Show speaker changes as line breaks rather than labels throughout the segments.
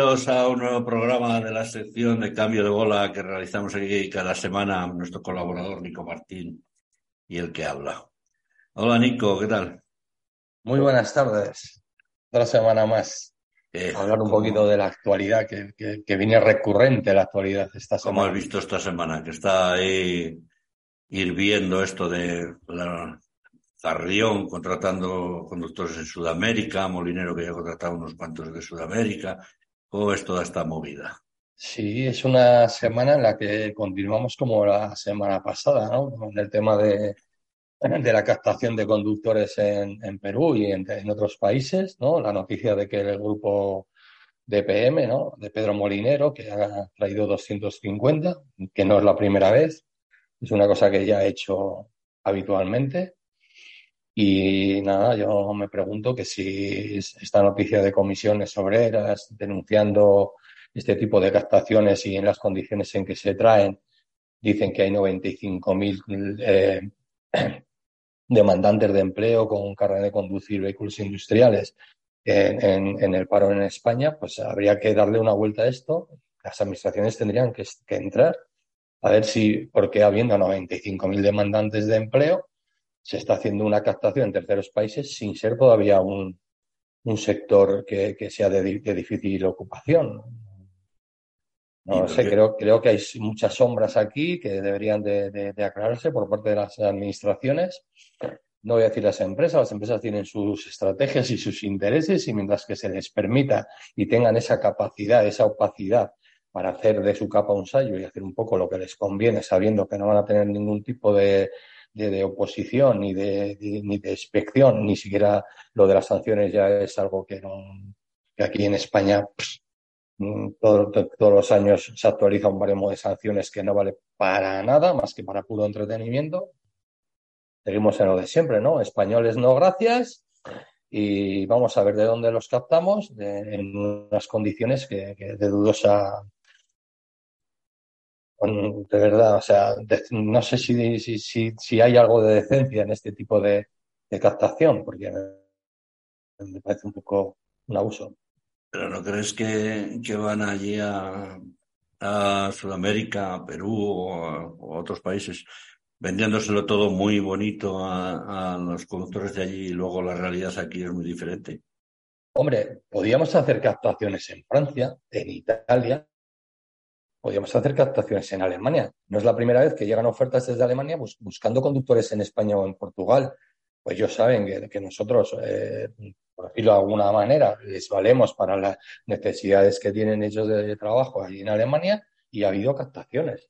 Bienvenidos a un nuevo programa de la sección de cambio de bola que realizamos aquí cada semana nuestro colaborador Nico Martín y el que habla. Hola Nico, ¿qué tal?
Muy buenas tardes. Otra semana más. Eh, Hablar un poquito de la actualidad, que, que, viene recurrente la actualidad esta semana.
¿Cómo has visto esta semana? Que está ahí hirviendo esto de la Carrión contratando conductores en Sudamérica, Molinero que ya ha contratado unos cuantos de Sudamérica. ¿Cómo es toda esta movida?
Sí, es una semana en la que continuamos como la semana pasada, ¿no? Con el tema de, de la captación de conductores en, Perú y en, otros países, ¿no? La noticia de que el grupo DPM, ¿no? De Pedro Molinero, que ha traído 250, que no es la primera vez, es una cosa que ya ha hecho habitualmente. Y nada, yo me pregunto que si esta noticia de comisiones obreras denunciando este tipo de captaciones y en las condiciones en que se traen, dicen que hay 95.000 eh, demandantes de empleo con carga de conducir vehículos industriales en, en, el paro en España, pues habría que darle una vuelta a esto. Las administraciones tendrían que, que entrar a ver si, porque habiendo 95.000 demandantes de empleo, se está haciendo una captación en terceros países sin ser todavía un, un sector que, que sea de, de, difícil ocupación. No sé, creo, creo que hay muchas sombras aquí que deberían de, de, aclararse por parte de las administraciones. No voy a decir las empresas, las empresas tienen sus estrategias y sus intereses y mientras que se les permita y tengan esa capacidad, esa opacidad para hacer de su capa un sallo y hacer un poco lo que les conviene, sabiendo que no van a tener ningún tipo de, de, oposición ni de, ni de inspección, ni siquiera lo de las sanciones ya es algo que, no, aquí en España pues, todo, todos los años se actualiza un baremo de sanciones que no vale para nada más que para puro entretenimiento. Seguimos en lo de siempre, ¿no? Españoles no gracias y vamos a ver de dónde los captamos de, en unas condiciones que de dudosa de verdad, o sea, de, no sé si, si, si, si, hay algo de decencia en este tipo de, de captación, porque me parece un poco un abuso.
¿Pero no crees que, que van allí a, a Sudamérica, a Perú o a, o a, otros países vendiéndoselo todo muy bonito a, a los conductores de allí y luego la realidad aquí es muy diferente?
Hombre, podíamos hacer captaciones en Francia, en Italia, podríamos hacer captaciones en Alemania. No es la primera vez que llegan ofertas desde Alemania bus buscando conductores en España o en Portugal. Pues ellos saben que, nosotros, eh, por decirlo de alguna manera, les valemos para las necesidades que tienen ellos de, trabajo allí en Alemania y ha habido captaciones.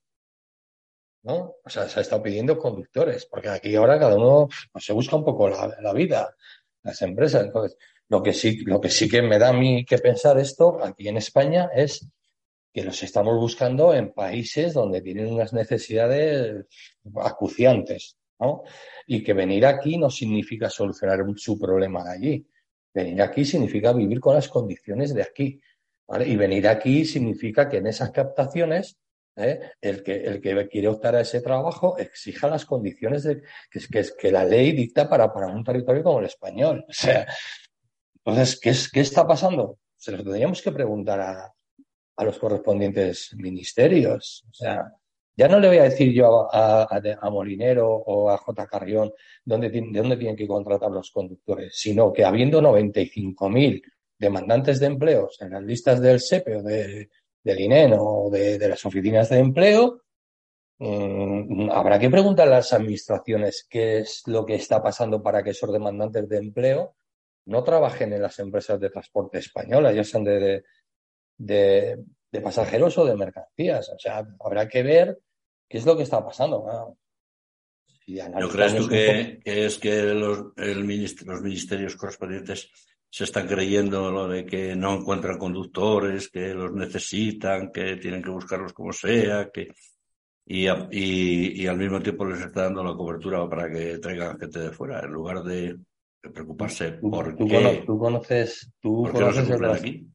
¿no? O sea, se ha estado pidiendo conductores, porque aquí ahora cada uno pues, se busca un poco la, vida, las empresas. Entonces, lo que sí, lo que sí que me da a mí que pensar esto aquí en España es que los estamos buscando en países donde tienen unas necesidades acuciantes, ¿no? Y que venir aquí no significa solucionar su problema de allí. Venir aquí significa vivir con las condiciones de aquí. ¿vale? Y venir aquí significa que en esas captaciones ¿eh? el, que, el que quiere optar a ese trabajo exija las condiciones de, que, que, que la ley dicta para, para un territorio como el español. O sea, entonces, ¿qué, es, ¿qué está pasando? Se lo tendríamos que preguntar a, a los correspondientes ministerios. O sea, ya no le voy a decir yo a, a, Molinero o a J. Carrión dónde, de dónde tienen que contratar los conductores, sino que habiendo 95.000 demandantes de empleos en las listas del SEPE o de, del INEN o de, de las oficinas de empleo, mmm, habrá que preguntar a las administraciones qué es lo que está pasando para que esos demandantes de empleo no trabajen en las empresas de transporte españolas, ya sean de, de pasajeros o de mercancías. O sea, habrá que ver qué es lo que está pasando. ¿no?
Si ¿No crees tú que, que, es que los, el los ministerios correspondientes se están creyendo lo de que no encuentran conductores, que los necesitan, que tienen que buscarlos como sea, que y, y, y al mismo tiempo les está dando la cobertura para que traigan gente de fuera, en lugar de, de preocuparse por
¿Tú,
qué.
Tú conoces, tú conoces
no el, aquí?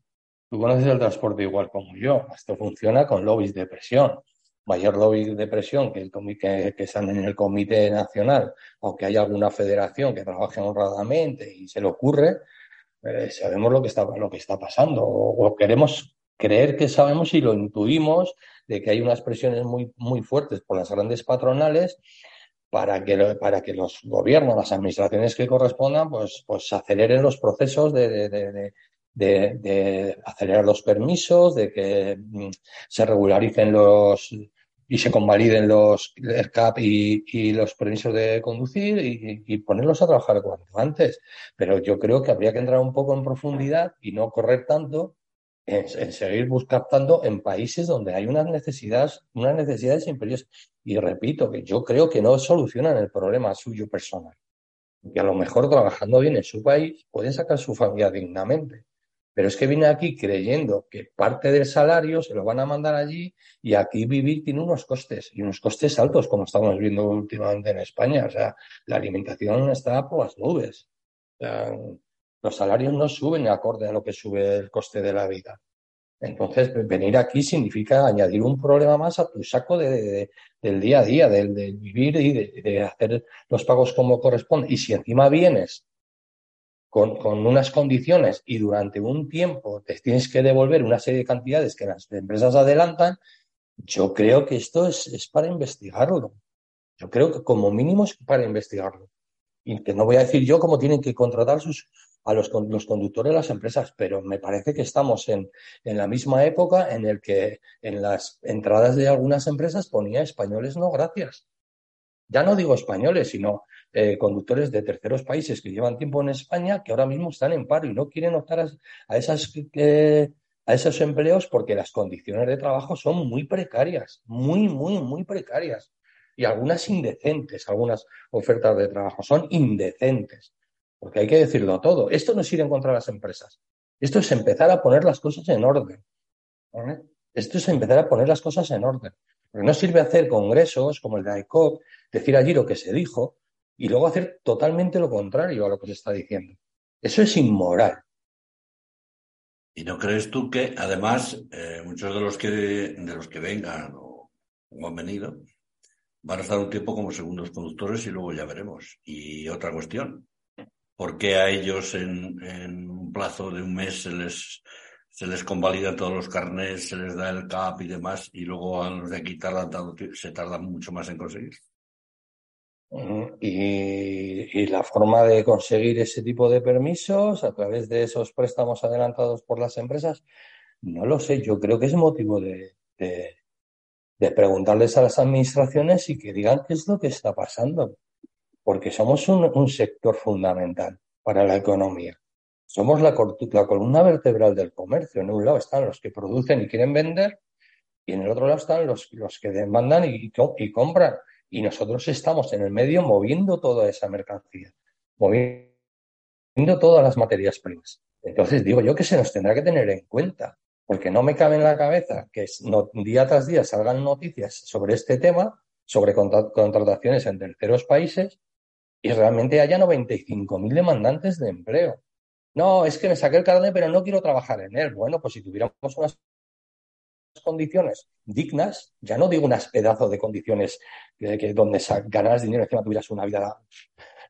Tú conoces el transporte igual como yo. Esto funciona con lobbies de presión. Mayor lobby de presión que, el que, que están en el Comité Nacional o que hay alguna federación que trabaje honradamente y se le ocurre, Eh, sabemos lo que está, lo que está pasando o, queremos creer que sabemos y lo intuimos de que hay unas presiones muy, muy fuertes por las grandes patronales para que, para que los gobiernos, las administraciones que correspondan, pues, pues aceleren los procesos de, acelerar los permisos, de que mm, se regularicen los y se convaliden los el CAP y, los permisos de conducir y, ponerlos a trabajar cuanto antes. Pero yo creo que habría que entrar un poco en profundidad y no correr tanto en, seguir buscando en países donde hay unas necesidades, unas necesidades imperiosas. Y repito que yo creo que no solucionan el problema suyo personal. Que a lo mejor trabajando bien en su país pueden sacar su familia dignamente. Pero es que viene aquí creyendo que parte del salario se lo van a mandar allí y aquí vivir tiene unos costes y unos costes altos, como estamos viendo últimamente en España. O sea, la alimentación está por las nubes. los salarios no suben acorde a lo que sube el coste de la vida. Entonces, venir aquí significa añadir un problema más a tu saco de, del día a día, del, vivir y de, de, hacer los pagos como corresponde. Y si encima vienes con, unas condiciones y durante un tiempo te tienes que devolver una serie de cantidades que las empresas adelantan, yo creo que esto es, para investigarlo. Yo creo que como mínimo es para investigarlo. Y que no voy a decir yo cómo tienen que contratar sus, a los, los conductores de las empresas, pero me parece que estamos en, en la misma época en el que en las entradas de algunas empresas ponía españoles no gracias. Ya no digo españoles, sino eh, conductores de terceros países que llevan tiempo en España que ahora mismo están en paro y no quieren optar a, esas, eh, a esos empleos porque las condiciones de trabajo son muy precarias, muy, muy, muy precarias. Y algunas indecentes, algunas ofertas de trabajo son indecentes. Porque hay que decirlo todo. Esto no es ir en contra de las empresas. Esto es empezar a poner las cosas en orden. Esto es empezar a poner las cosas en orden. Porque no sirve hacer congresos como el de ICOP, decir allí lo que se dijo, y luego hacer totalmente lo contrario a lo que se está diciendo. Eso es inmoral.
¿Y no crees tú que, además, eh, muchos de los que de los que vengan o, han venido van a estar un tiempo como segundos conductores y luego ya veremos? Y otra cuestión, ¿por qué a ellos en, en un plazo de un mes se les se les convalida todos los carnets, se les da el CAP y demás, y luego a los de aquí se tardan mucho más en conseguir?
Y, la forma de conseguir ese tipo de permisos a través de esos préstamos adelantados por las empresas, no lo sé. Yo creo que es motivo de, preguntarles a las administraciones y que digan qué es lo que está pasando. Porque somos un, sector fundamental para la economía. Somos la, la columna vertebral del comercio. En un lado están los que producen y quieren vender y en el otro lado están los, los que demandan y, y compran y nosotros estamos en el medio moviendo toda esa mercancía, moviendo todas las materias primas. Entonces digo yo que se nos tendrá que tener en cuenta, porque no me cabe en la cabeza que día tras día salgan noticias sobre este tema, sobre contrataciones en terceros países, y realmente haya 95.000 demandantes de empleo. No, es que me saqué el carnet, pero no quiero trabajar en él. Bueno, pues si tuviéramos unas condiciones dignas, ya no digo unas pedazos de condiciones que, donde ganaras dinero y encima tuvieras una vida,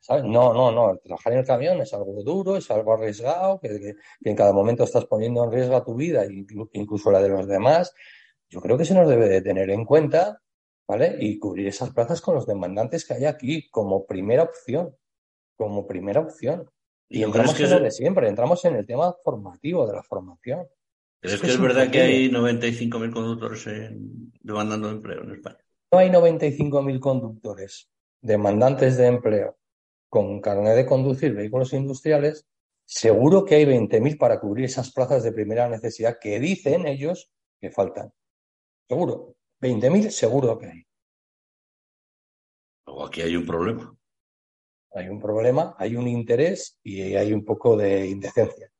¿sabes? No, no, no. Trabajar en el camión es algo duro, es algo arriesgado, que, en cada momento estás poniendo en riesgo tu vida, incluso la de los demás. Yo creo que se nos debe de tener en cuenta, ¿vale? Y cubrir esas plazas con los demandantes que hay aquí como primera opción, como primera opción. Y entramos en lo de siempre, entramos en el tema formativo de la formación.
¿Es, que es, verdad que hay 95.000 conductores demandando empleo en España?
No hay 95.000 conductores demandantes de empleo con carnet de conducir vehículos industriales. Seguro que hay 20.000 para cubrir esas plazas de primera necesidad que dicen ellos que faltan. Seguro. 20.000 seguro que hay.
Luego aquí hay un problema.
Hay un problema, hay un interés y hay un poco de indecencia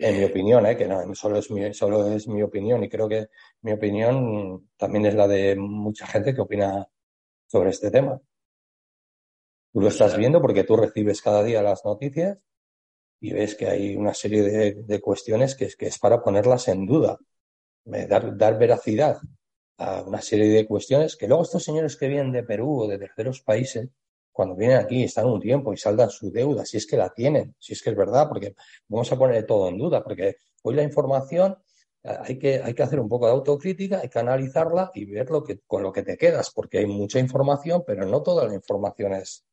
en mi opinión, ¿eh? que no solo es, mi, solo es mi opinión y creo que mi opinión también es la de mucha gente que opina sobre este tema. Tú lo estás viendo porque tú recibes cada día las noticias y ves que hay una serie de, cuestiones que es, que es para ponerlas en duda, dar, dar veracidad a una serie de cuestiones que luego estos señores que vienen de Perú o de terceros países cuando vienen aquí, están un tiempo y saldan su deuda, si es que la tienen, si es que es verdad, porque vamos a poner todo en duda, porque hoy la información eh, hay que, hay que hacer un poco de autocrítica, hay que analizarla y ver lo que, con lo que te quedas, porque hay mucha información, pero no toda la información es,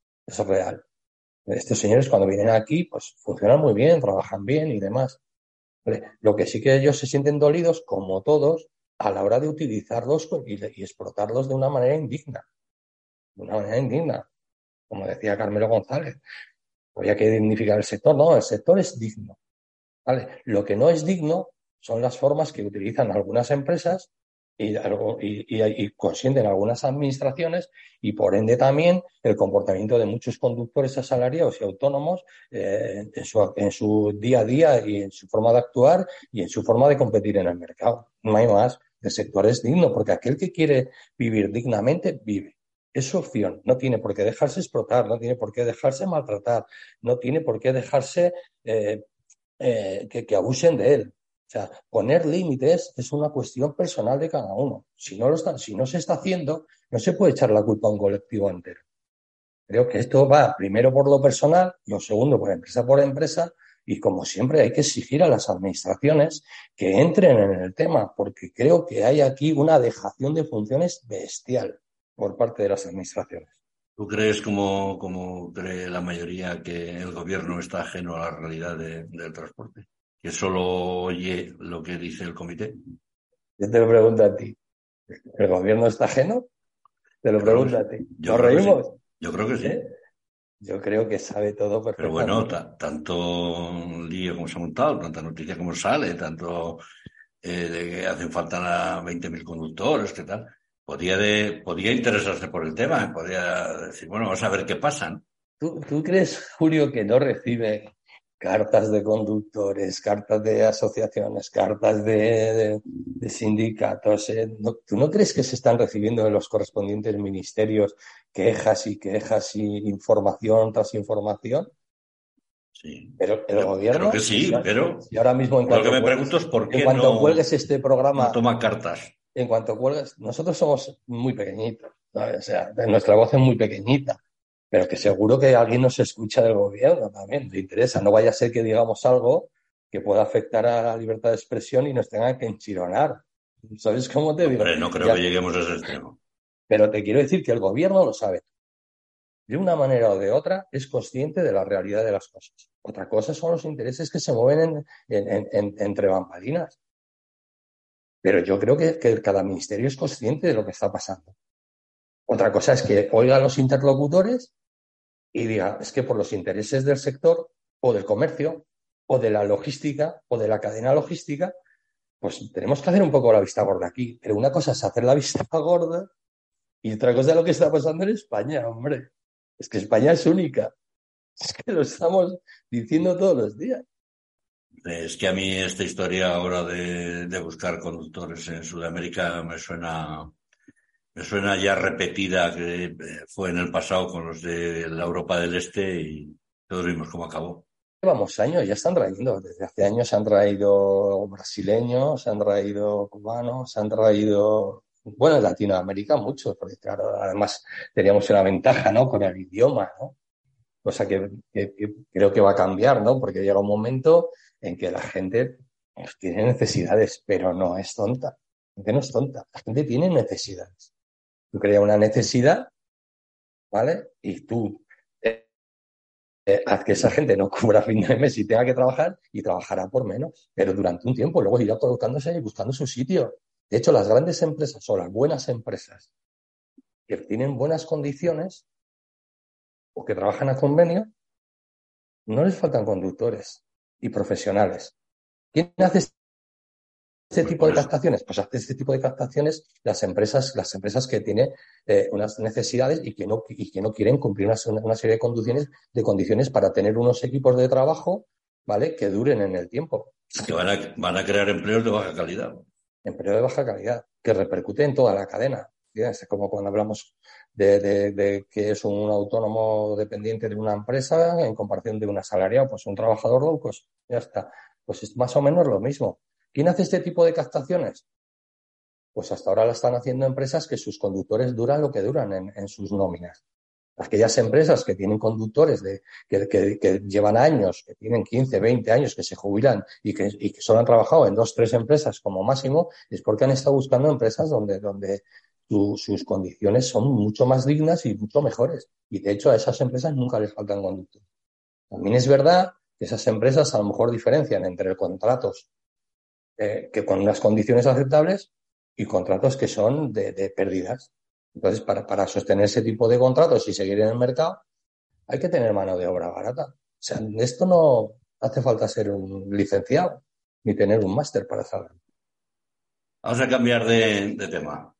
real. Estos señores cuando vienen aquí, pues funcionan muy bien, trabajan bien y demás. Lo que sí que ellos se sienten dolidos, como todos, a la hora de utilizarlos y explotarlos de una manera indigna. De una manera indigna como decía Carmelo González. Había que dignificar el sector. No, el sector es digno. ¿vale? Lo que no es digno son las formas que utilizan algunas empresas y, consienten algunas administraciones y por ende también el comportamiento de muchos conductores asalariados y autónomos eh, en, su, en, su, día a día y en su forma de actuar y en su forma de competir en el mercado. No hay más. El sector es digno porque aquel que quiere vivir dignamente vive es su opción, no tiene por qué dejarse explotar, no tiene por qué dejarse maltratar, no tiene por qué dejarse eh, eh, que, abusen de él. O sea, poner límites es una cuestión personal de cada uno. Si no, lo si no se está haciendo, no se puede echar la culpa a un colectivo entero. Creo que esto va primero por lo personal, lo segundo por empresa por empresa, y como siempre hay que exigir a las administraciones que entren en el tema, porque creo que hay aquí una dejación de funciones bestial por parte de las administraciones.
¿Tú crees, como, como cree la mayoría, que el gobierno está ajeno a la realidad del transporte? ¿Que solo oye lo que dice el comité?
Yo te lo pregunto a ti. ¿El gobierno está ajeno? Te lo pregunto a ti. ¿Nos reímos?
Yo creo que sí. ¿Eh?
Yo creo que sabe todo perfectamente.
Pero bueno, tanto lío como se ha montado, tanta noticia como sale, tanto eh, de que hacen falta 20.000 conductores, ¿qué tal? Podía, de, podía interesarse por el tema, podía decir, bueno, vamos a ver qué pasa.
¿Tú, ¿Tú, crees, Julio, que no recibe cartas de conductores, cartas de asociaciones, cartas de, de, sindicatos? Eh? ¿Tú no crees que se están recibiendo en los correspondientes ministerios quejas y quejas y información tras información?
Sí.
Pero el gobierno.
Creo que sí, pero.
Y ahora mismo, en
lo que me pregunto es por qué
en cuanto no, este programa.
No toma cartas
en cuanto cuelgas, nosotros somos muy pequeñitos, o sea, nuestra voz es muy pequeñita, pero que seguro que alguien nos escucha del gobierno también, le interesa, no vaya a ser que digamos algo que pueda afectar a la libertad de expresión y nos tengan que enchironar. ¿Sabes cómo te digo?
Hombre, no creo que lleguemos a ese extremo.
Pero te quiero decir que el gobierno lo sabe. De una manera o de otra es consciente de la realidad de las cosas. Otra cosa son los intereses que se mueven entre bambalinas. Pero yo creo que, cada ministerio es consciente de lo que está pasando. Otra cosa es que oiga a los interlocutores y diga, es que por los intereses del sector o del comercio o de la logística o de la cadena logística, pues tenemos que hacer un poco la vista gorda aquí. Pero una cosa es hacer la vista gorda y otra cosa es lo que está pasando en España, hombre. Es que España es única. Es que lo estamos diciendo todos los días.
Es que a mí esta historia ahora de, buscar conductores en Sudamérica me suena, me suena ya repetida que eh, fue en el pasado con los de la Europa del Este y todos vimos cómo acabó.
Llevamos años, ya están trayendo, desde hace años se han traído brasileños, se han traído cubanos, se han traído, bueno, en Latinoamérica muchos, porque claro, además teníamos una ventaja, ¿no? Con el idioma, ¿no? Cosa que, que creo que va a cambiar, ¿no? Porque llega un momento en que la gente pues, tiene necesidades, pero no es tonta. La gente no es tonta, la gente tiene necesidades. Tú creas una necesidad, ¿vale? Y tú eh, eh, haz que esa gente no cubra fin de mes y tenga que trabajar y trabajará por menos, pero durante un tiempo, luego irá colocándose y buscando su sitio. De hecho, las grandes empresas o las buenas empresas que tienen buenas condiciones o que trabajan a convenio, no les faltan conductores y profesionales. ¿Quién hace este tipo de captaciones? Pues hace este tipo de captaciones las empresas, las empresas que tienen eh, unas necesidades y que no, y que no quieren cumplir una, una, serie de condiciones, de condiciones para tener unos equipos de trabajo, ¿vale? Que duren en el tiempo.
Que van a, van a crear empleos de baja calidad.
Empleo de baja calidad, que repercute en toda la cadena. Es como cuando hablamos de, que es un autónomo dependiente de una empresa en comparación de un asalariado, pues un trabajador low ya está. Pues es más o menos lo mismo. ¿Quién hace este tipo de captaciones? Pues hasta ahora lo están haciendo empresas que sus conductores duran lo que duran en, sus nóminas. aquellas empresas que tienen conductores de, que, llevan años, que tienen 15, 20 años, que se jubilan y que, y que solo han trabajado en dos, tres empresas como máximo, es porque han estado buscando empresas donde, donde sus condiciones son mucho más dignas y mucho mejores. Y de hecho a esas empresas nunca les faltan conductores. También es verdad que esas empresas a lo mejor diferencian entre contratos eh, que con unas condiciones aceptables y contratos que son de, pérdidas. Entonces, para, para sostener ese tipo de contratos y seguir en el mercado, hay que tener mano de obra barata. O sea, esto no hace falta ser un licenciado ni tener un máster para saberlo.
Vamos a cambiar de, tema.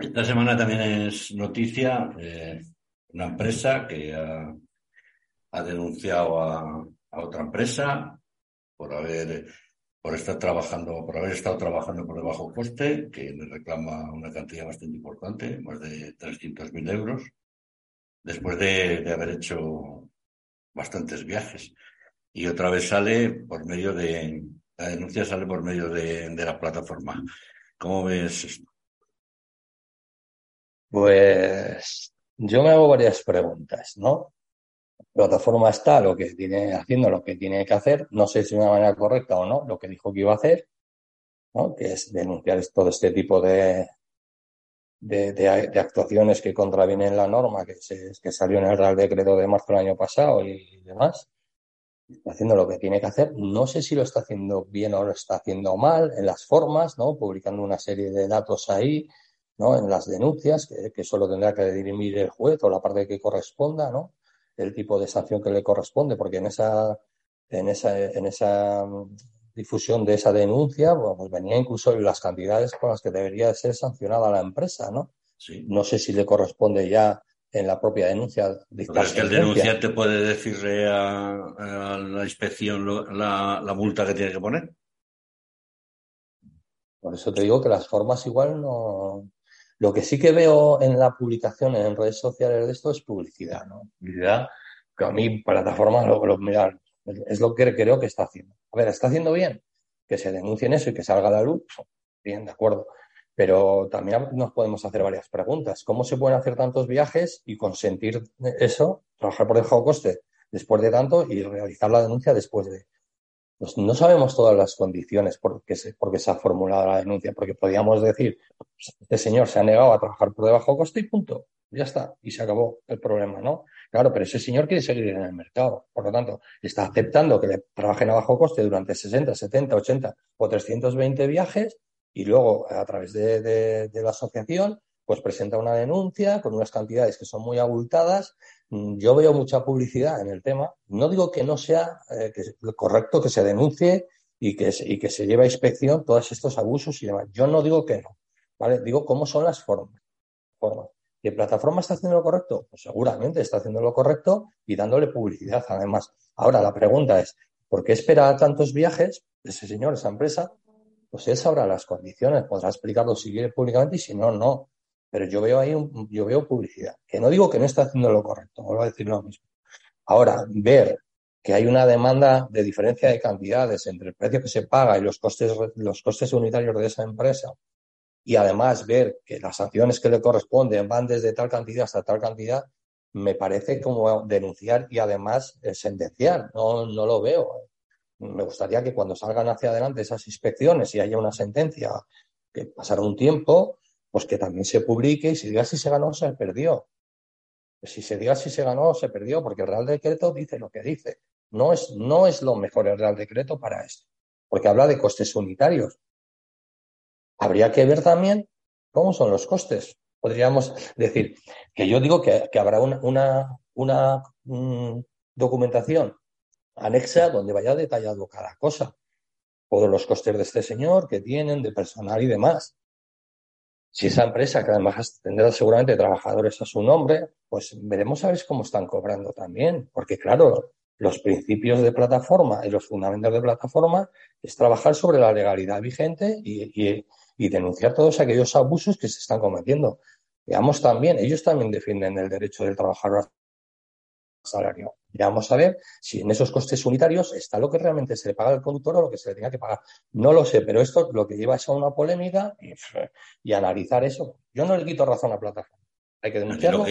Esta semana también es noticia eh, una empresa que ha, denunciado a, otra empresa por haber por estar trabajando, por haber estado trabajando por debajo coste, que le reclama una cantidad bastante importante, más de 300.000 euros, después de, haber hecho bastantes viajes. Y otra vez sale por medio de, la denuncia sale por medio de, de la plataforma. ¿Cómo ves esto?
Pues yo me hago varias preguntas, ¿no? plataforma está lo que tiene, haciendo lo que tiene que hacer, no sé si de una manera correcta o no, lo que dijo que iba a hacer, ¿no? que es denunciar todo este tipo de, de, de, actuaciones que contravienen la norma que, se, que salió en el Real Decreto de marzo del año pasado y demás. Está haciendo lo que tiene que hacer. No sé si lo está haciendo bien o lo está haciendo mal en las formas, ¿no? Publicando una serie de datos ahí, ¿no? En las denuncias, que, que solo tendrá que dirimir el juez o la parte que corresponda, ¿no? el tipo de sanción que le corresponde, porque en esa, en esa, en esa mm, difusión de esa denuncia, pues venía incluso las cantidades con las que debería ser sancionada la empresa, ¿no? Sí. No sé si le corresponde ya en la propia denuncia.
Pero es que el denunciante puede decirle a, la inspección la, la, multa que tiene que poner.
Por eso te digo que las formas igual no, lo que sí que veo en la publicación en redes sociales de esto es publicidad, ¿no? Publicidad que a mí, plataforma, lo, lo, es lo que creo que está haciendo. A ver, ¿está haciendo bien? Que se denuncien eso y que salga a la luz. Bien, de acuerdo. Pero también nos podemos hacer varias preguntas. ¿Cómo se pueden hacer tantos viajes y consentir eso, trabajar por debajo coste después de tanto y realizar la denuncia después de, pues no sabemos todas las condiciones por qué se, se ha formulado la denuncia, porque podríamos decir, pues, este señor se ha negado a trabajar por debajo de coste y punto. Ya está, y se acabó el problema, ¿no? Claro, pero ese señor quiere seguir en el mercado. Por lo tanto, está aceptando que le trabajen a bajo coste durante 60, 70, 80 o 320 viajes y luego, a través de la asociación, pues presenta una denuncia con unas cantidades que son muy abultadas Mm, yo veo mucha publicidad en el tema. No digo que no sea eh, correcto que se denuncie y que, y que se lleve a inspección todos estos abusos y demás. Yo no digo que no. ¿vale? Digo cómo son las formas. formas. ¿Y plataforma está haciendo lo correcto? Pues seguramente está haciendo lo correcto y dándole publicidad además. Ahora la pregunta es, ¿por qué espera tantos viajes ese señor, esa empresa? Pues él sabrá las condiciones, podrá explicarlo si quiere públicamente y si no, no. Pero yo veo ahí, yo veo publicidad. Que no digo que no está haciendo lo correcto, vuelvo a decir lo mismo. Ahora, ver que hay una demanda de diferencia de cantidades entre el precio que se paga y los costes, los costes unitarios de esa empresa, y además ver que las sanciones que le corresponden van desde tal cantidad hasta tal cantidad, me parece como denunciar y además sentenciar. No, no lo veo. Me gustaría que cuando salgan hacia adelante esas inspecciones y haya una sentencia, que pasara un tiempo, pues que también se publique y si diga si se ganó o se perdió. Si se diga si se ganó o se perdió, porque el Real Decreto dice lo que dice. No es, no es lo mejor el Real Decreto para esto, porque habla de costes unitarios. Habría que ver también cómo son los costes. Podríamos decir que yo digo que, habrá una, una, una mm, documentación anexa donde vaya detallado cada cosa. Todos los costes de este señor que tienen, de personal y demás. Si esa empresa, que además tendrá seguramente trabajadores a su nombre, pues veremos a ver cómo están cobrando también. Porque claro, los principios de plataforma y los fundamentos de plataforma es trabajar sobre la legalidad vigente y, denunciar todos aquellos abusos que se están cometiendo. Veamos también, ellos también defienden el derecho del trabajador salario. Ya vamos a ver si en esos costes unitarios está lo que realmente se le paga al conductor o lo que se le tenga que pagar. No lo sé, pero esto lo que lleva es a una polémica y, analizar eso. Yo no le quito razón a plataforma. Hay que denunciarlo.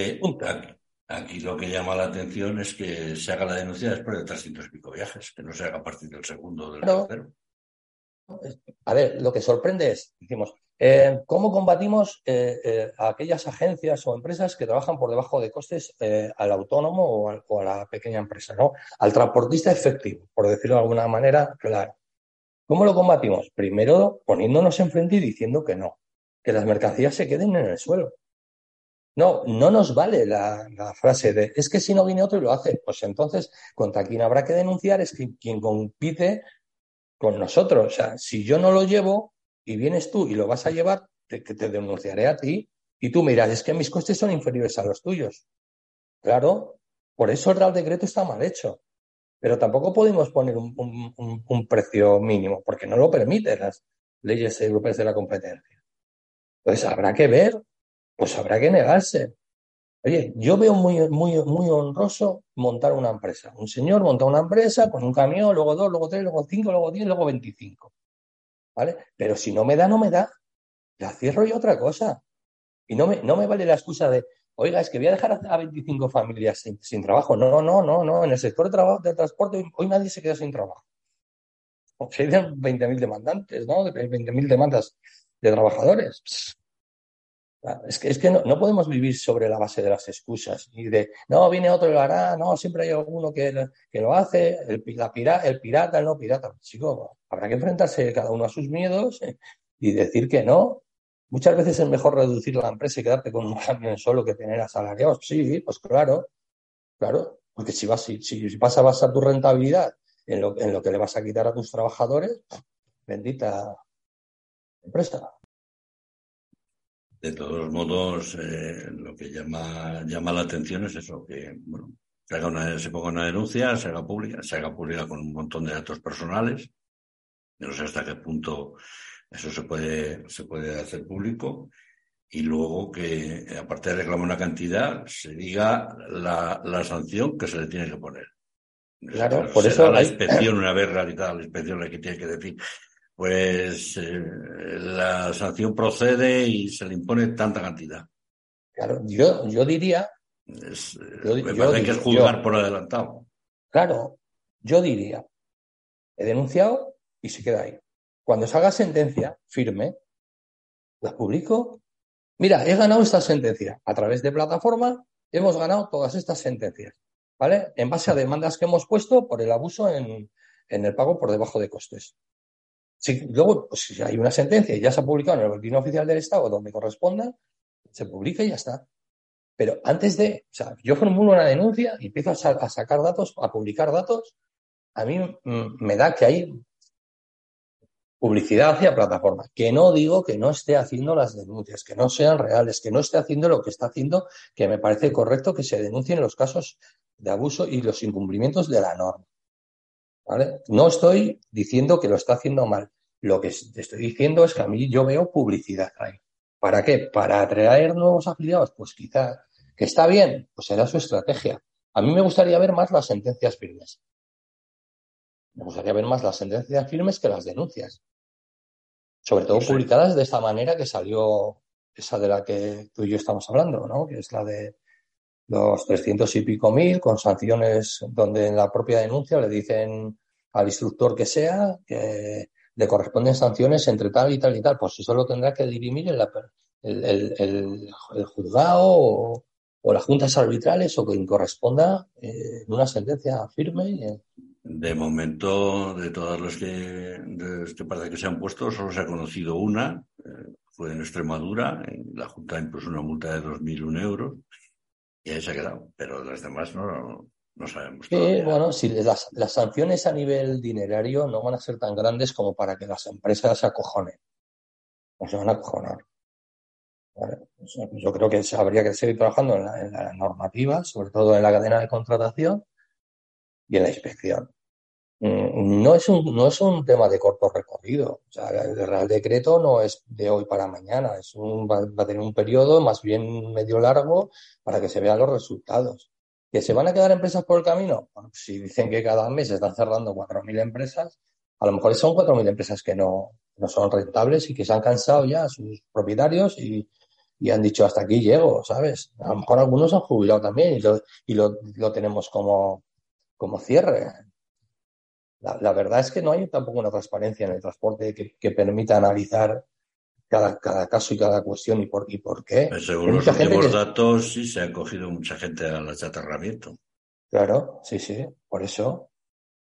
Aquí lo que llama la atención es que se haga la denuncia después de 300 y pico viajes, que no se haga a partir del segundo o del tercero.
A ver, lo que sorprende es, decimos, eh, ¿cómo combatimos eh, eh, a aquellas agencias o empresas que trabajan por debajo de costes al autónomo o, a la pequeña empresa, ¿no? Al transportista efectivo, por decirlo de alguna manera, claro. ¿Cómo lo combatimos? Primero poniéndonos enfrente y diciendo que no, que las mercancías se queden en el suelo. No, no nos vale la, frase de es que si no viene otro y lo hace. Pues entonces, contra quien habrá que denunciar es quien compite con nosotros. O sea, si yo no lo llevo y vienes tú y lo vas a llevar, te, te denunciaré a ti y tú miras, es que mis costes son inferiores a los tuyos. Claro, por eso el Real Decreto está mal hecho. Pero tampoco podemos poner un, precio mínimo, porque no lo permiten las leyes europeas de la competencia. Entonces habrá que ver, pues habrá que negarse. Oye, yo veo muy, muy, muy honroso montar una empresa. Un señor monta una empresa con un camión, luego dos, luego tres, luego cinco, luego diez, luego veinticinco. ¿Vale? Pero si no me da, no me da. La cierro y otra cosa. Y no me, no me vale la excusa de, oiga, es que voy a dejar a 25 familias sin, trabajo. No, no, no, no. En el sector de, trabajo, de transporte hoy nadie se queda sin trabajo. Se dicen 20.000 demandantes, ¿no? 20.000 demandas de trabajadores. Es que, es que no, podemos vivir sobre la base de las excusas y de, no, viene otro y lo hará, no, siempre hay alguno que, que lo hace, el, el pirata, el no pirata. Chico, habrá que enfrentarse cada uno a sus miedos eh, y decir que no, Muchas veces es mejor reducir la empresa y quedarte con un camión solo que tener asalariados. Sí, pues claro, claro. Porque si vas, si, si vas a basar tu rentabilidad en lo, en lo que le vas a quitar a tus trabajadores, bendita empresa.
De todos modos, eh, lo que llama, llama la atención es eso, que bueno, se, haga una, se ponga una denuncia, se haga pública, se haga pública con un montón de datos personales. no sé hasta qué punto eso se puede, se puede hacer público. Y luego que, aparte de reclamar una cantidad, se diga la, la sanción que se le tiene que poner.
Claro, por eso.
La inspección, una vez realizada la inspección, la que tiene que decir, pues eh, la sanción procede y se le impone tanta cantidad.
Claro, yo, yo diría.
Es, me parece que es juzgar por adelantado.
Claro, yo diría, he denunciado y se queda ahí. Cuando salga sentencia firme, la publico. Mira, he ganado esta sentencia. A través de plataforma hemos ganado todas estas sentencias. ¿Vale? En base a demandas que hemos puesto por el abuso en, el pago por debajo de costes. Si, luego, pues, si hay una sentencia y ya se ha publicado en el boletín oficial del Estado donde corresponda, se publica y ya está. Pero antes de, o sea, yo formulo una denuncia y empiezo a, a sacar datos, a publicar datos, a mí me da que hay publicidad hacia plataforma. Que no digo que no esté haciendo las denuncias, que no sean reales, que no esté haciendo lo que está haciendo, que me parece correcto que se denuncien los casos de abuso y los incumplimientos de la norma. ¿Vale? No estoy diciendo que lo está haciendo mal. Lo que estoy diciendo es que a mí yo veo publicidad ahí. ¿Para qué? ¿Para atraer nuevos afiliados? Pues quizá que está bien, pues será su estrategia. A mí me gustaría ver más las sentencias firmes. Me gustaría ver más las sentencias firmes que las denuncias. Sobre todo publicadas de esta manera que salió esa de la que tú y yo estamos hablando, ¿no? Que es la de los 300 y pico mil con sanciones donde en la propia denuncia le dicen al instructor que sea que le corresponden sanciones entre tal y tal y tal. Pues eso lo tendrá que dirimir el, el, juzgado o, las juntas arbitrales o quien corresponda eh, una sentencia firme.
De momento, de todas las que, que parece que se han puesto, solo se ha conocido una, eh, fue en Extremadura, en la Junta impuso una multa de 2.001 euros y ahí se ha quedado, pero las demás no, no sabemos.
Sí, bueno, si las, las, sanciones a nivel dinerario no van a ser tan grandes como para que las empresas se acojonen. No se van a acojonar. Yo creo que habría que seguir trabajando en la, en la normativa, sobre todo en la cadena de contratación y en la inspección. Mm, no es un, no es un tema de corto recorrido. O sea, el Real Decreto no es de hoy para mañana, es un, va, a tener un periodo más bien medio largo para que se vean los resultados. ¿Que se van a quedar empresas por el camino? si dicen que cada mes están cerrando 4.000 empresas, a lo mejor son 4.000 empresas que no, no son rentables y que se han cansado ya sus propietarios y, y han dicho hasta aquí llego, ¿sabes? A lo mejor algunos han jubilado también y lo, y lo, tenemos como, como cierre. La, verdad es que no hay tampoco una transparencia en el transporte que, permita analizar cada, cada, caso y cada cuestión y por, y por qué.
Pues según los últimos datos, sí se ha cogido mucha gente al achatarramiento.
Claro, sí, sí, por eso.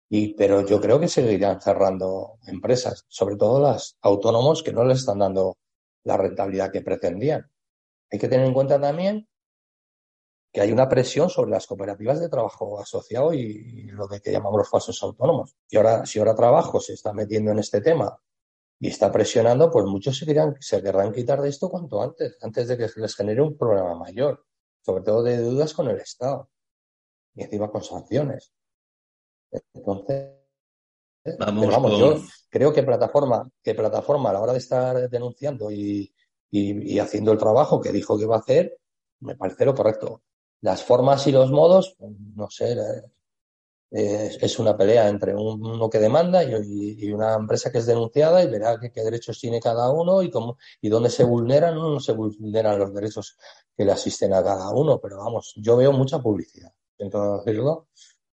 Y, pero yo creo que seguirán cerrando empresas, sobre todo las autónomos que no les están dando la rentabilidad que pretendían. Hay que tener en cuenta también que hay una presión sobre las cooperativas de trabajo asociado y, lo que, llamamos los falsos autónomos. Y ahora, si ahora trabajo se está metiendo en este tema y está presionando, pues muchos se, querrán, se querrán quitar de esto cuanto antes, antes de que les genere un problema mayor, sobre todo de deudas con el Estado y encima con sanciones. Entonces, vamos, yo creo que plataforma, que plataforma a la hora de estar denunciando y, y, haciendo el trabajo que dijo que iba a hacer, me parece lo correcto. Las formas y los modos, no sé, eh, es una pelea entre uno que demanda y, una empresa que es denunciada y verá qué, derechos tiene cada uno y cómo y dónde se vulneran o no se vulneran los derechos que le asisten a cada uno. Pero vamos, yo veo mucha publicidad, dentro de decirlo.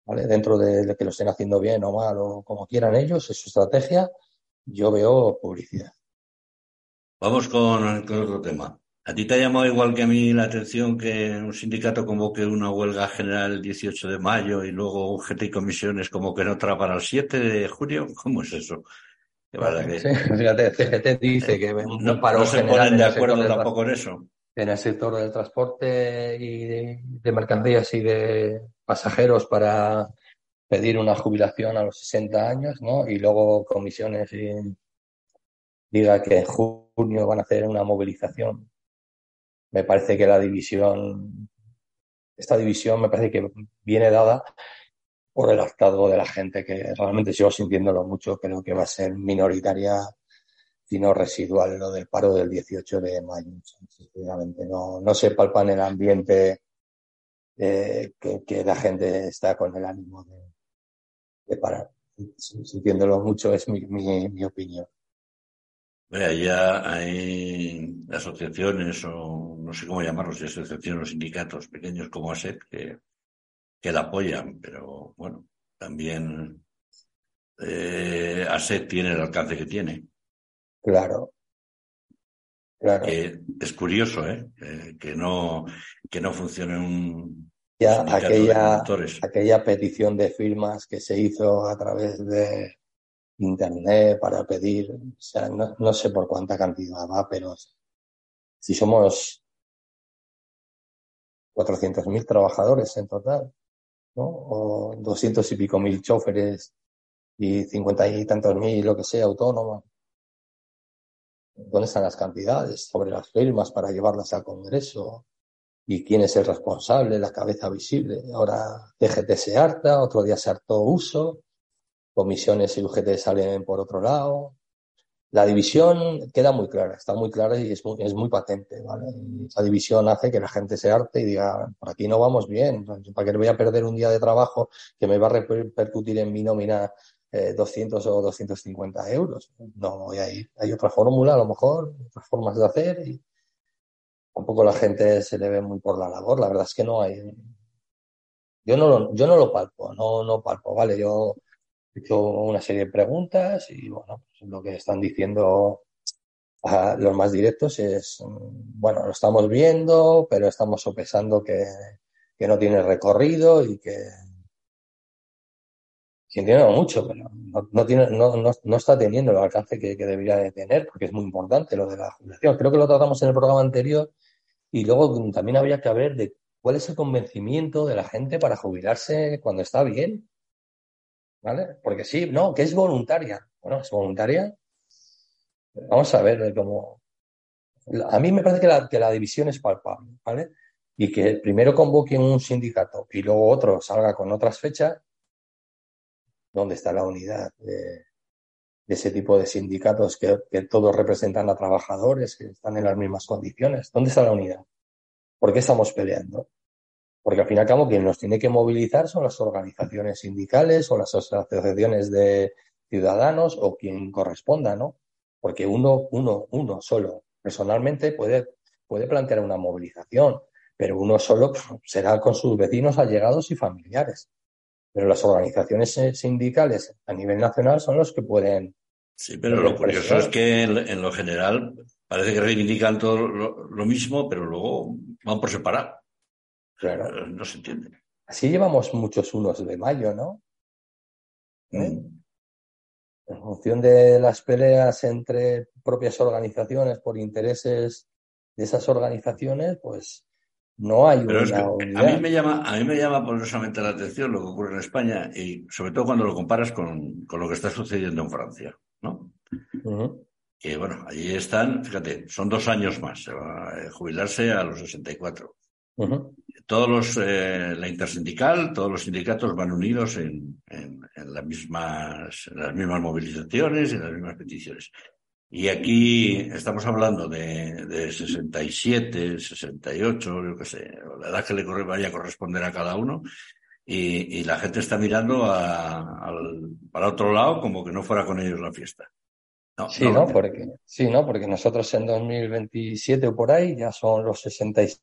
Dentro de, que lo estén haciendo bien o mal o como quieran ellos, es su estrategia, yo veo publicidad.
Vamos con, otro tema. ¿A ti te ha llamado igual que a mí la atención que un sindicato convoque una huelga general el 18 de mayo y luego un GT y comisiones como que no para el 7 de junio? ¿Cómo es eso?
fíjate, CGT dice que
no, no se ponen de acuerdo tampoco en eso.
En el sector del transporte y de, mercancías y de pasajeros para pedir una jubilación a los 60 años, ¿no? Y luego comisiones y diga que en junio van a hacer una movilización. Me parece que la división, esta división me parece que viene dada por el hartazgo de la gente, que realmente sigo sintiéndolo mucho, creo que va a ser minoritaria y no residual lo del paro del 18 de mayo. Sinceramente, no, no se palpa en el ambiente eh, que, la gente está con el ánimo de, parar. Sintiéndolo mucho es mi, mi opinión
ya hay asociaciones o no sé cómo llamarlos, asociaciones o sindicatos pequeños como ASET que, que la apoyan, pero bueno, también eh, ASET tiene el alcance que tiene.
Claro.
Claro. es curioso, ¿eh? que no que no funcione un
ya aquella aquella petición de firmas que se hizo a través de internet para pedir, o sea, no, sé por cuánta cantidad va, pero si somos 400.000 trabajadores en total, ¿no? O 200 y pico mil choferes y 50 y tantos mil, lo que sea, autónomos. ¿Dónde están las cantidades sobre las firmas para llevarlas al Congreso? ¿Y quién es el responsable, la cabeza visible? Ahora DGT se harta, otro día se hartó uso, comisiones y UGT salen por otro lado. La división queda muy clara, está muy clara y es muy, es muy patente. ¿vale? esa división hace que la gente se arte y diga, por aquí no vamos bien, ¿para qué voy a perder un día de trabajo que me va a repercutir en mi nómina 200 eh, o 250 euros? No voy a ir. Hay otra fórmula, a lo mejor, otras formas de hacer y tampoco la gente se le ve muy por la labor. La verdad es que no hay. Yo no lo, yo no lo palpo, no, no palpo, ¿vale? Yo hecho una serie de preguntas y bueno, pues lo que están diciendo los más directos es, mm, bueno, lo estamos viendo, pero estamos sopesando que, que no tiene recorrido y que entiendo mucho, pero no, tiene, no, no, está teniendo el alcance que, que, debería de tener, porque es muy importante lo de la jubilación. Creo que lo tratamos en el programa anterior y luego también habría que ver de cuál es el convencimiento de la gente para jubilarse cuando está bien ¿vale? Porque sí, no, que es voluntaria. Bueno, es voluntaria. Vamos a ver cómo. A mí me parece que la, que la división es palpable, ¿vale? Y que primero convoquen un sindicato y luego otro salga con otras fechas, ¿dónde está la unidad de, ese tipo de sindicatos que, que, todos representan a trabajadores que están en las mismas condiciones? ¿Dónde está la unidad? ¿Por qué estamos peleando? Porque al fin y al cabo quien nos tiene que movilizar son las organizaciones sindicales o las asociaciones de ciudadanos o quien corresponda, ¿no? Porque uno, uno, uno solo personalmente puede puede plantear una movilización, pero uno solo será con sus vecinos, allegados y familiares. Pero las organizaciones eh, sindicales a nivel nacional son los que pueden.
Sí, pero lo curioso es que en, lo general parece que reivindican todo lo, mismo, pero luego van por separar. Claro. No se entiende.
Así llevamos muchos unos de mayo, ¿no? ¿Eh? Mm. En función de las peleas entre propias organizaciones por intereses de esas organizaciones, pues no hay
una A mí me llama, a mí me llama poderosamente la atención lo que ocurre en España y sobre todo cuando lo comparas con, con lo que está sucediendo en Francia, ¿no? Que bueno, allí están, fíjate, son dos años más, se va a jubilarse a los 64. Todos los, eh, la intersindical, todos los sindicatos van unidos en, en, en, las mismas, en las mismas movilizaciones, en las mismas peticiones. Y aquí estamos hablando de, de 67, 68, yo qué sé, la edad que le vaya a corresponder a cada uno, y, y la gente está mirando a, al, para otro lado como que no fuera con ellos la fiesta.
sí, no, Porque, sí, ¿no? Porque nosotros en 2027 o por ahí ya son los 67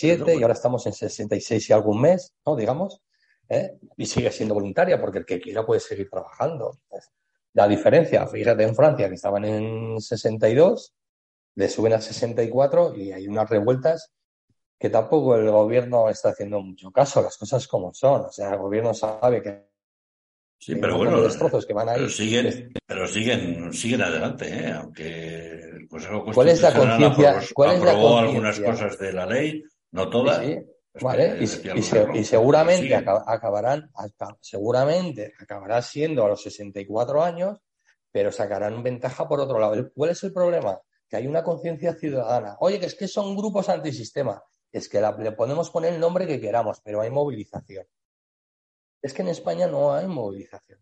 y ahora estamos en 66 y algún mes, ¿no? Digamos, ¿eh? y sigue siendo voluntaria porque el que quiera puede seguir trabajando. La diferencia, fíjate en Francia, que estaban en 62, le suben a 64 y hay unas revueltas que tampoco el gobierno está haciendo mucho caso, las cosas como son. O sea, el gobierno sabe que
Sí, pero bueno, destrozos que van Pero siguen, pero siguen, siguen adelante, ¿eh? aunque el Consejo
¿Cuál es la conciencia? ¿Cuál es
aprobó algunas cosas de la ley, no todas. Sí,
Vale, y, seguramente acabarán, seguramente acabará siendo a los 64 años, pero sacarán ventaja por otro lado. ¿Cuál es el problema? Que hay una conciencia ciudadana. Oye, que es que son grupos antisistema. Es que le podemos poner el nombre que queramos, pero hay movilización. Es que en España no hay movilización.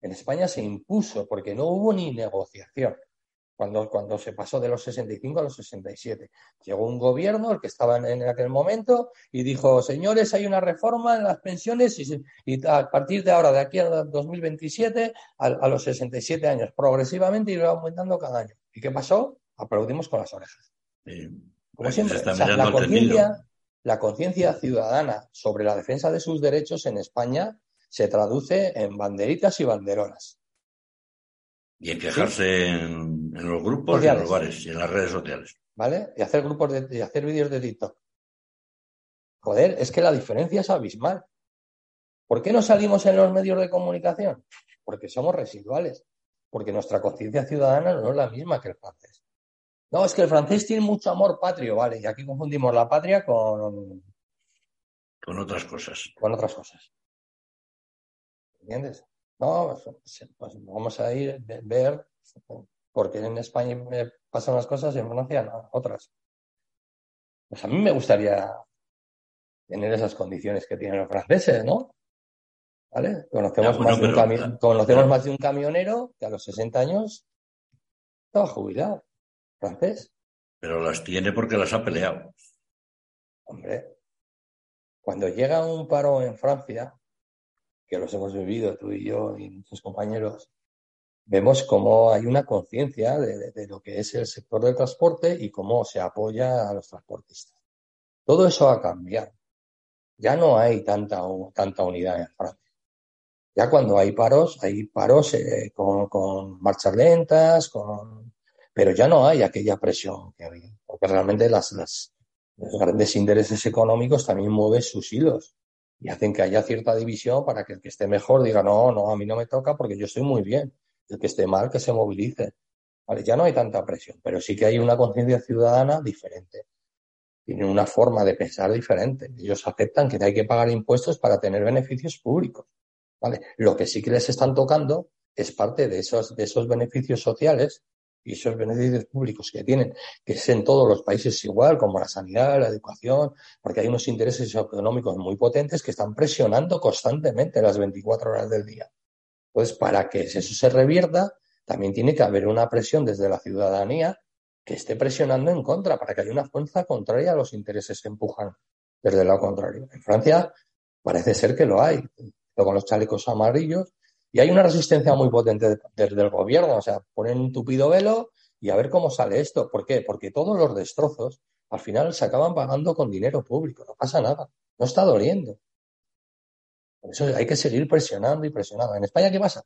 En España se impuso porque no hubo ni negociación cuando, cuando se pasó de los 65 a los 67. Llegó un gobierno, el que estaba en, aquel momento, y dijo, señores, hay una reforma en las pensiones y, a partir de ahora, de aquí al 2027, a, los 67 años, progresivamente irá aumentando cada año. ¿Y qué pasó? Aplaudimos con las orejas. Como siempre, la conciencia la conciencia ciudadana sobre la defensa de sus derechos en España se traduce en banderitas y banderolas.
Y en quejarse en, los grupos y en los bares y en las redes sociales.
¿Vale? Y hacer grupos de, y hacer vídeos de TikTok. Joder, es que la diferencia es abismal. ¿Por qué no salimos en los medios de comunicación? Porque somos residuales. Porque nuestra conciencia ciudadana no es la misma que el francés. No, es que el francés tiene mucho amor patrio, ¿vale? Y aquí confundimos la patria con.
Con otras cosas.
Con otras cosas. ¿Entiendes? No, pues, vamos a ir a ver, porque en España me pasan unas cosas y en Francia no, otras. Pues a mí me gustaría tener esas condiciones que tienen los franceses, ¿no? ¿Vale? Conocemos, más, de un conocemos más de un camionero que a los 60 años estaba jubilado, francés.
Pero las tiene porque las ha peleado.
Hombre, cuando llega un paro en Francia, que los hemos vivido tú y yo y muchos compañeros, vemos cómo hay una conciencia de, lo que es el sector del transporte y cómo se apoya a los transportistas. Todo eso ha cambiado. Ya no hay tanta, tanta unidad en Francia. Ya cuando hay paros, hay paros eh, con, marchas lentas, con... pero ya no hay aquella presión que había, porque realmente las, las, los grandes intereses económicos también mueven sus hilos y hacen que haya cierta división para que el que esté mejor diga, no, no, a mí no me toca porque yo estoy muy bien. El que esté mal, que se movilice. Vale, ya no hay tanta presión, pero sí que hay una conciencia ciudadana diferente. Tienen una forma de pensar diferente. Ellos aceptan que hay que pagar impuestos para tener beneficios públicos. ¿Vale? Lo que sí que les están tocando es parte de esos, de esos beneficios sociales y esos beneficios públicos que tienen, que es en todos los países igual, como la sanidad, la educación, porque hay unos intereses económicos muy potentes que están presionando constantemente las 24 horas del día. Pues para que eso se revierta, también tiene que haber una presión desde la ciudadanía que esté presionando en contra, para que haya una fuerza contraria a los intereses que empujan desde el lado contrario. En Francia parece ser que lo hay, con los chalecos amarillos, y hay una resistencia muy potente desde el gobierno, o sea, ponen un tupido velo y a ver cómo sale esto. ¿Por qué? Porque todos los destrozos al final se acaban pagando con dinero público, no pasa nada, no está doliendo. Por eso hay que seguir presionando y presionando. ¿En España qué pasa?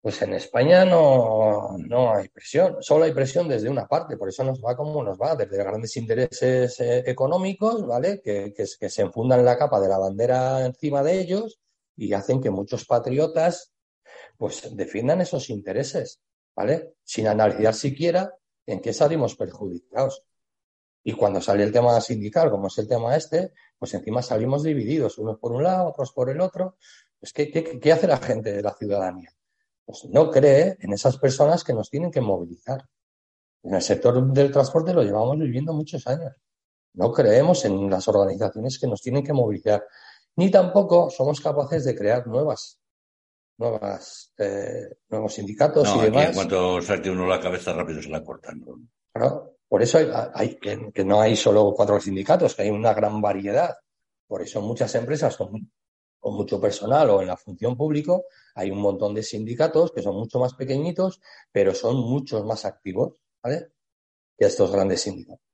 Pues en España no, no hay presión, solo hay presión desde una parte, por eso nos va como nos va, desde grandes intereses eh, económicos, ¿vale? Que, que, que se enfundan la capa de la bandera encima de ellos y hacen que muchos patriotas pues defiendan esos intereses, ¿vale? Sin analizar siquiera en qué salimos perjudicados. Y cuando sale el tema sindical, como es el tema este, pues encima salimos divididos, unos por un lado, otros por el otro. Pues, ¿qué, qué, hace la gente de la ciudadanía? Pues no cree en esas personas que nos tienen que movilizar. En el sector del transporte lo llevamos viviendo muchos años. No creemos en las organizaciones que nos tienen que movilizar. Ni tampoco somos capaces de crear nuevas, nuevas, eh, nuevos sindicatos y demás.
en cuanto salte uno la cabeza rápido se la cortan.
Claro, por eso hay, que, no hay solo cuatro sindicatos, que hay una gran variedad. Por eso muchas empresas con, mucho personal o en la función pública hay un montón de sindicatos que son mucho más pequeñitos, pero son muchos más activos, ¿vale? Que estos grandes sindicatos.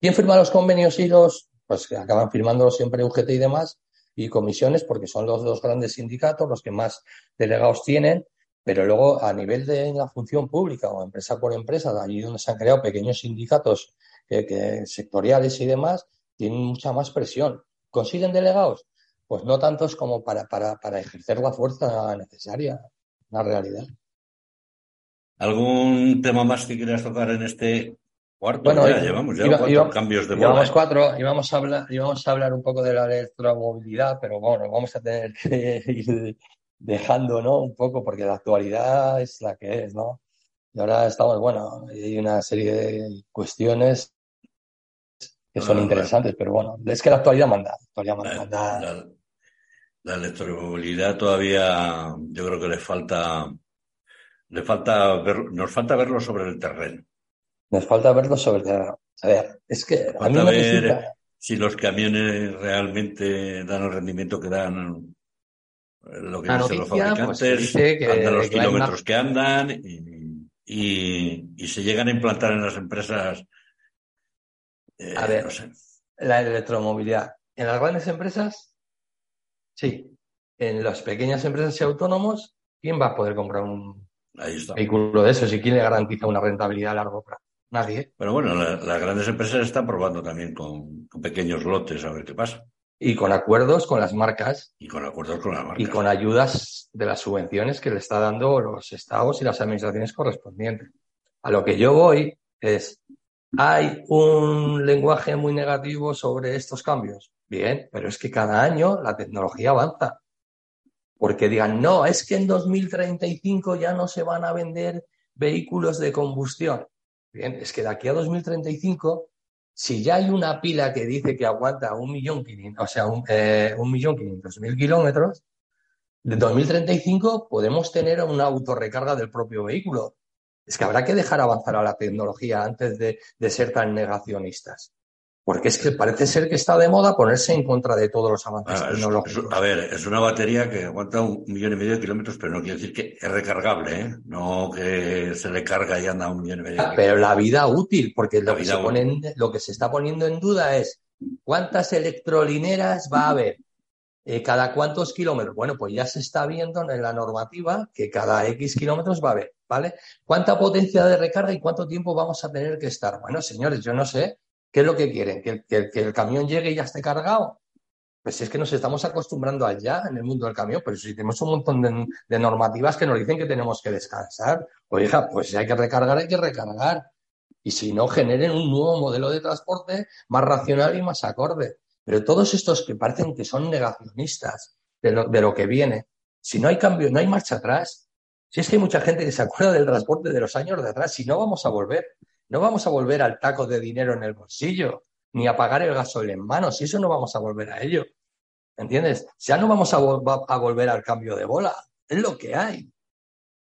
¿Quién firma los convenios y los? Pues que acaban firmando siempre UGT y demás, y comisiones, porque son los dos grandes sindicatos los que más delegados tienen, pero luego, a nivel de la función pública o empresa por empresa, allí donde se han creado pequeños sindicatos que, sectoriales y demás, tienen mucha más presión. ¿Consiguen delegados? Pues no tantos como para, para, para ejercer la fuerza necesaria, la realidad.
¿Algún tema más que quieras tocar en este cuarto? Bueno, ya llevamos ya cuatro cambios de
moda. Llevamos cuatro, íbamos a, hablar, íbamos a hablar un poco de la electromovilidad, pero bueno, vamos a tener que ir dejando, ¿no? Un poco, porque la actualidad es la que es, ¿no? Y ahora estamos, bueno, hay una serie de cuestiones que son interesantes, pero bueno, es que la actualidad manda. La,
manda. La, electromovilidad todavía, yo creo que le falta, le falta ver, nos falta verlo sobre el terreno.
Nos falta verlo sobre terreno. A ver, es que a mí
ver si los camiones realmente dan el rendimiento que dan lo que dicen los pues, fabricantes, que, andan los kilómetros que andan y, y, se llegan a implantar en las empresas.
Eh, a ver, la electromovilidad. En las grandes empresas, sí. En las pequeñas empresas y autónomos, ¿quién va a poder comprar un vehículo de esos y quién le garantiza una rentabilidad a largo plazo? Nadie.
Pero bueno, las grandes empresas están probando también con pequeños lotes a ver qué pasa.
Y con acuerdos con las marcas.
Y con acuerdos con las marcas.
Y con ayudas de las subvenciones que le está dando los estados y las administraciones correspondientes. A lo que yo voy es, hay un lenguaje muy negativo sobre estos cambios. Bien, pero es que cada año la tecnología avanza. Porque digan, no, es que en 2035 ya no se van a vender vehículos de combustión. Bien, es que de aquí a 2035 si ya hay una pila que dice que aguanta un millón quinientos, o sea, un, eh, millón quinientos mil kilómetros, de 2035 podemos tener una autorrecarga del propio vehículo. Es que habrá que dejar avanzar a la tecnología antes de ser tan negacionistas. Porque es que parece ser que está de moda ponerse en contra de todos los avances ah, tecnológicos.
a ver, es una batería que aguanta un millón y medio de kilómetros, pero no quiere decir que es recargable, ¿eh? No que se le carga y anda un millón y medio.
Ah, pero la vida útil, porque lo que, se lo que se está poniendo en duda es cuántas electrolineras va a haber, eh, cada cuántos kilómetros. Bueno, pues ya se está viendo en la normativa que cada X kilómetros va a haber, ¿vale? ¿Cuánta potencia de recarga y cuánto tiempo vamos a tener que estar? Bueno, señores, yo no sé ¿Qué es lo que quieren? ¿Que, el camión llegue y ya esté cargado? Pues es que nos estamos acostumbrando allá en el mundo del camión, pero si tenemos un montón de, normativas que nos dicen que tenemos que descansar. Oiga, pues si hay que recargar, hay que recargar. Y si no, generen un nuevo modelo de transporte más racional y más acorde. Pero todos estos que parecen que son negacionistas de lo, de lo que viene, si no hay cambio, no hay marcha atrás. Si es que hay mucha gente que se acuerda del transporte de los años de atrás, si no vamos a volver. No vamos a volver al taco de dinero en el bolsillo, ni a pagar el gasoil en manos, y eso no vamos a volver a ello. ¿Entiendes? Ya no vamos a, a volver al cambio de bola, es lo que hay.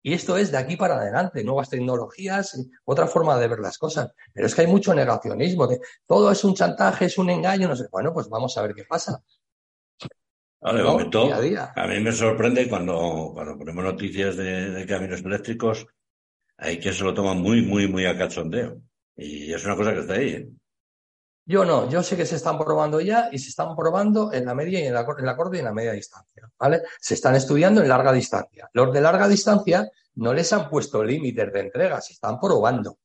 Y esto es de aquí para adelante, nuevas tecnologías, otra forma de ver las cosas. Pero es que hay mucho negacionismo, de todo es un chantaje, es un engaño, no sé. Bueno, pues vamos a ver qué pasa.
Momento, a, mí me sorprende cuando, cuando ponemos noticias de, de caminos eléctricos, hay que se lo toma muy, muy, muy a cachondeo. Y es una cosa que está ahí. ¿eh?
Yo no, yo sé que se están probando ya y se están probando en la media y en la, en la corta y en la media distancia, ¿vale? Se están estudiando en larga distancia. Los de larga distancia no les han puesto límites de entrega, se están probando.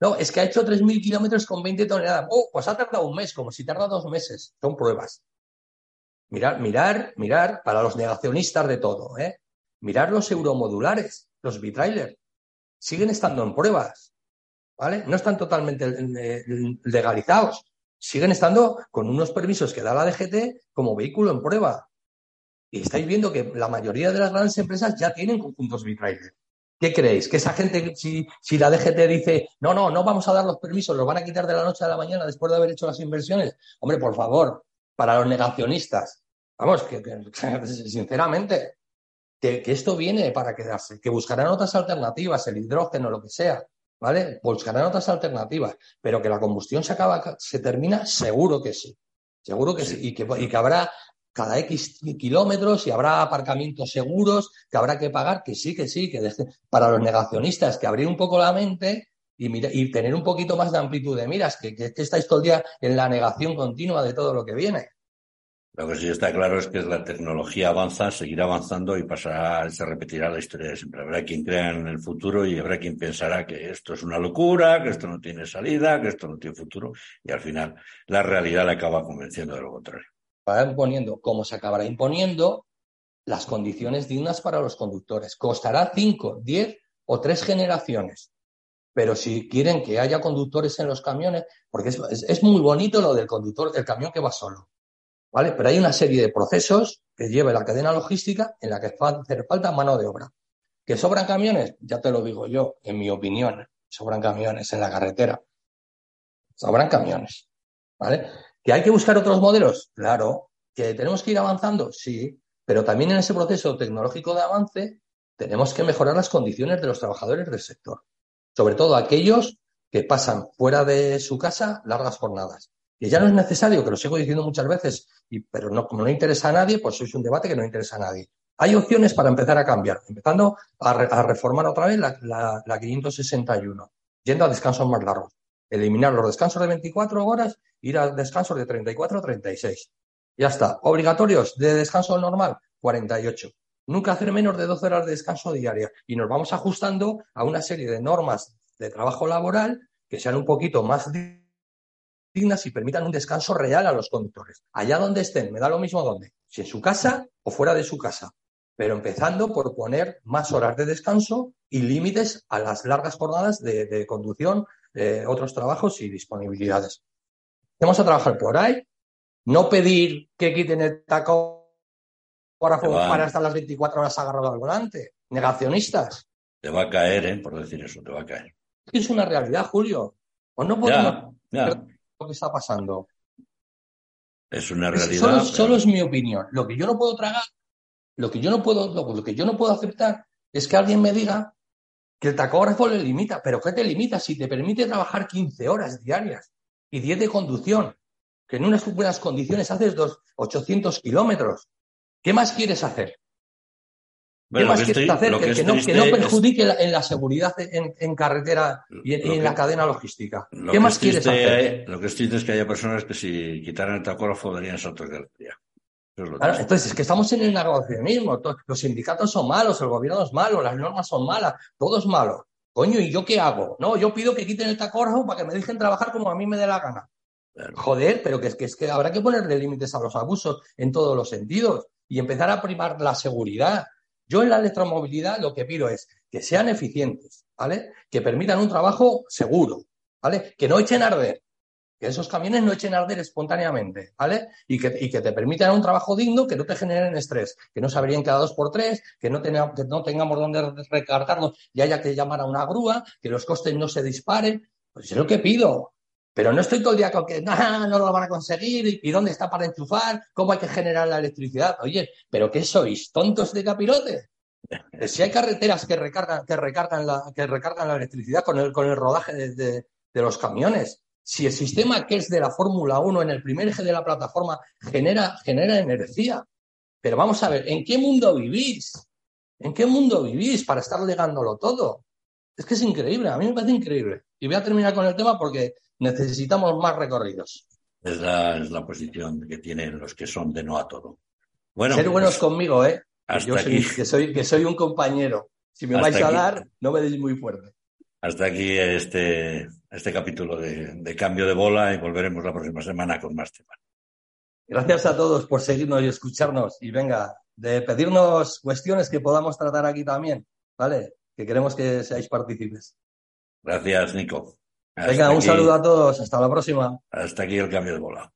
No, es que ha hecho 3.000 kilómetros con 20 toneladas. Oh, pues ha tardado un mes, como si tarda dos meses. Son pruebas. Mirar, mirar, mirar, para los negacionistas de todo, ¿eh? Mirar los euromodulares, los bitrailers. Siguen estando en pruebas. ¿vale? No están totalmente eh, legalizados. Siguen estando con unos permisos que da la DGT como vehículo en prueba. Y estáis viendo que la mayoría de las grandes empresas ya tienen conjuntos bitrailer. ¿Qué creéis? ¿Que esa gente, si, si, la DGT dice, no, no, no vamos a dar los permisos, los van a quitar de la noche a la mañana después de haber hecho las inversiones? Hombre, por favor, para los negacionistas, vamos, que, sinceramente, que, esto viene para quedarse, que buscarán otras alternativas, el hidrógeno, lo que sea. ¿vale? Buscarán otras alternativas, pero que la combustión se acaba, se termina, seguro que sí. Seguro que sí. Y, que, y que habrá cada X kilómetros y habrá aparcamientos seguros, que habrá que pagar, que sí, que sí, que para los negacionistas, que abrir un poco la mente y, y tener un poquito más de amplitud de miras, que, que, que estáis todo el día en la negación continua de todo lo que viene.
Lo que sí está claro es que la tecnología avanza, seguirá avanzando y pasará, se repetirá la historia de siempre. Habrá quien crea en el futuro y habrá quien pensará que esto es una locura, que esto no tiene salida, que esto no tiene futuro y al final la realidad le acaba convenciendo de lo contrario.
Va imponiendo, como se acabará imponiendo, las condiciones dignas para los conductores. Costará cinco, diez o tres generaciones. Pero si quieren que haya conductores en los camiones, porque es, es, es muy bonito lo del conductor, el camión que va solo ¿vale? Pero hay una serie de procesos que lleva la cadena logística en la que hace falta mano de obra. ¿Que sobran camiones? Ya te lo digo yo, en mi opinión, sobran camiones en la carretera. Sobran camiones, ¿vale? ¿Que hay que buscar otros modelos? Claro. ¿Que tenemos que ir avanzando? Sí. Pero también en ese proceso tecnológico de avance tenemos que mejorar las condiciones de los trabajadores del sector. Sobre todo aquellos que pasan fuera de su casa largas jornadas que ya no es necesario, que lo sigo diciendo muchas veces, pero no, como no interesa a nadie, pues es un debate que no interesa a nadie. Hay opciones para empezar a cambiar, empezando a reformar otra vez la, la, la, 561, yendo a descansos más largos. Eliminar los descansos de 24 horas, ir a descansos de 34 o 36. Ya está. Obligatorios de descanso normal, 48. Nunca hacer menos de 12 horas de descanso diaria. Y nos vamos ajustando a una serie de normas de trabajo laboral que sean un poquito más dignas y permitan un descanso real a los conductores. Allá donde estén, me da lo mismo dónde, si en su casa o fuera de su casa, pero empezando por poner más horas de descanso y límites a las largas jornadas de, de conducción, otros trabajos y disponibilidades. Vamos a trabajar por ahí, no pedir que quiten el tacógrafo para estar las 24 horas agarrado al volante. Negacionistas.
Te va a caer, ¿eh? por decir eso, te va a caer.
Es una realidad, Julio. O no podemos
ya, ya
lo que está pasando.
Es una realidad.
Solo, pero... solo, es mi opinión. Lo que yo no puedo tragar, lo que yo no puedo, lo, lo, que yo no puedo aceptar es que alguien me diga que el tacógrafo le limita. ¿Pero qué te limita? Si te permite trabajar 15 horas diarias y 10 de conducción, que en unas buenas condiciones haces dos, 800 kilómetros. ¿Qué más quieres hacer? ¿Qué más quieres hacer? Que, que, no, que, no, perjudique es... en la seguridad en, en carretera y, en, la cadena logística. ¿Qué más quieres hacer?
Lo que es triste es que haya personas que si quitaran el tacógrafo darían saltos de alegría.
Claro, entonces, es que estamos en el negociacionismo. Los sindicatos son malos, el gobierno es malo, las normas son malas, todo es malo. Coño, ¿y yo qué hago? No, yo pido que quiten el tacógrafo para que me dejen trabajar como a mí me dé la gana. Claro. Joder, pero que es que habrá que ponerle límites a los abusos en todos los sentidos y empezar a primar la seguridad yo en la electromovilidad lo que pido es que sean eficientes, ¿vale? Que permitan un trabajo seguro, ¿vale? Que no echen a arder, que esos camiones no echen a arder espontáneamente, ¿vale? Y que, y que te permitan un trabajo digno, que no te generen estrés, que no se abrían cada dos por tres, que no, tenga, que no tengamos donde recargarnos y haya que llamar a una grúa, que los costes no se disparen. Pues es lo que pido. Pero no estoy todo el día con que no lo van a conseguir y dónde está para enchufar, cómo hay que generar la electricidad. Oye, ¿pero qué sois? ¿Tontos de capirote? Si hay carreteras que recargan, que recargan, la, que recargan la electricidad con el, con el rodaje de, de, de los camiones, si el sistema que es de la Fórmula 1 en el primer eje de la plataforma genera, genera energía. Pero vamos a ver, ¿en qué mundo vivís? ¿En qué mundo vivís para estar legándolo todo? Es que es increíble, a mí me parece increíble. Y voy a terminar con el tema porque necesitamos más recorridos.
Es la, es la posición que tienen los que son de no a todo.
Bueno, Ser buenos pues, conmigo, ¿eh? Hasta aquí. que, soy, que soy un compañero. Si me vais a dar, no me deis muy fuerte.
Hasta aquí este, este capítulo de, de, cambio de bola y volveremos la próxima semana con más temas.
Gracias a todos por seguirnos y escucharnos. Y venga, de pedirnos cuestiones que podamos tratar aquí también, ¿vale? Que queremos que seáis partícipes.
Gracias, Nico.
venga, un saludo a todos. Hasta la próxima.
Hasta aquí el cambio de bola.